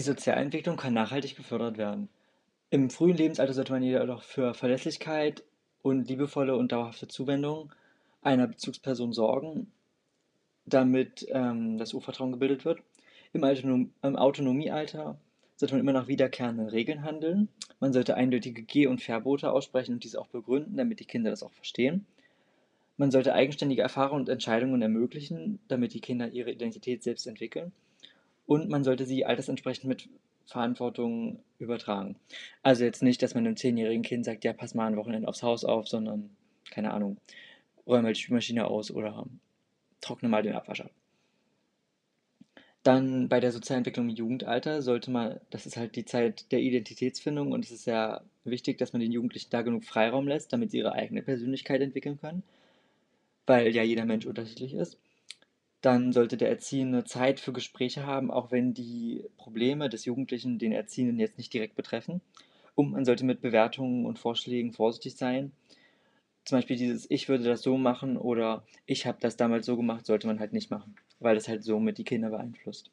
Sozialentwicklung kann nachhaltig gefördert werden. Im frühen Lebensalter sollte man jedoch für Verlässlichkeit und liebevolle und dauerhafte Zuwendung einer Bezugsperson sorgen, damit ähm, das Urvertrauen gebildet wird. Im, Autonom im Autonomiealter sollte man immer nach wiederkehrenden Regeln handeln. Man sollte eindeutige Geh- und Verbote aussprechen und diese auch begründen, damit die Kinder das auch verstehen. Man sollte eigenständige Erfahrungen und Entscheidungen ermöglichen, damit die Kinder ihre Identität selbst entwickeln. Und man sollte sie altersentsprechend mit Verantwortung übertragen. Also jetzt nicht, dass man einem zehnjährigen Kind sagt, ja, pass mal ein Wochenende aufs Haus auf, sondern, keine Ahnung, räume mal die Spülmaschine aus oder trockne mal den Abwasch ab. Dann bei der Sozialentwicklung im Jugendalter sollte man, das ist halt die Zeit der Identitätsfindung und es ist sehr wichtig, dass man den Jugendlichen da genug Freiraum lässt, damit sie ihre eigene Persönlichkeit entwickeln können, weil ja jeder Mensch unterschiedlich ist. Dann sollte der Erziehende Zeit für Gespräche haben, auch wenn die Probleme des Jugendlichen den Erziehenden jetzt nicht direkt betreffen. Und man sollte mit Bewertungen und Vorschlägen vorsichtig sein. Zum Beispiel dieses Ich würde das so machen oder ich habe das damals so gemacht, sollte man halt nicht machen weil das halt somit die Kinder beeinflusst.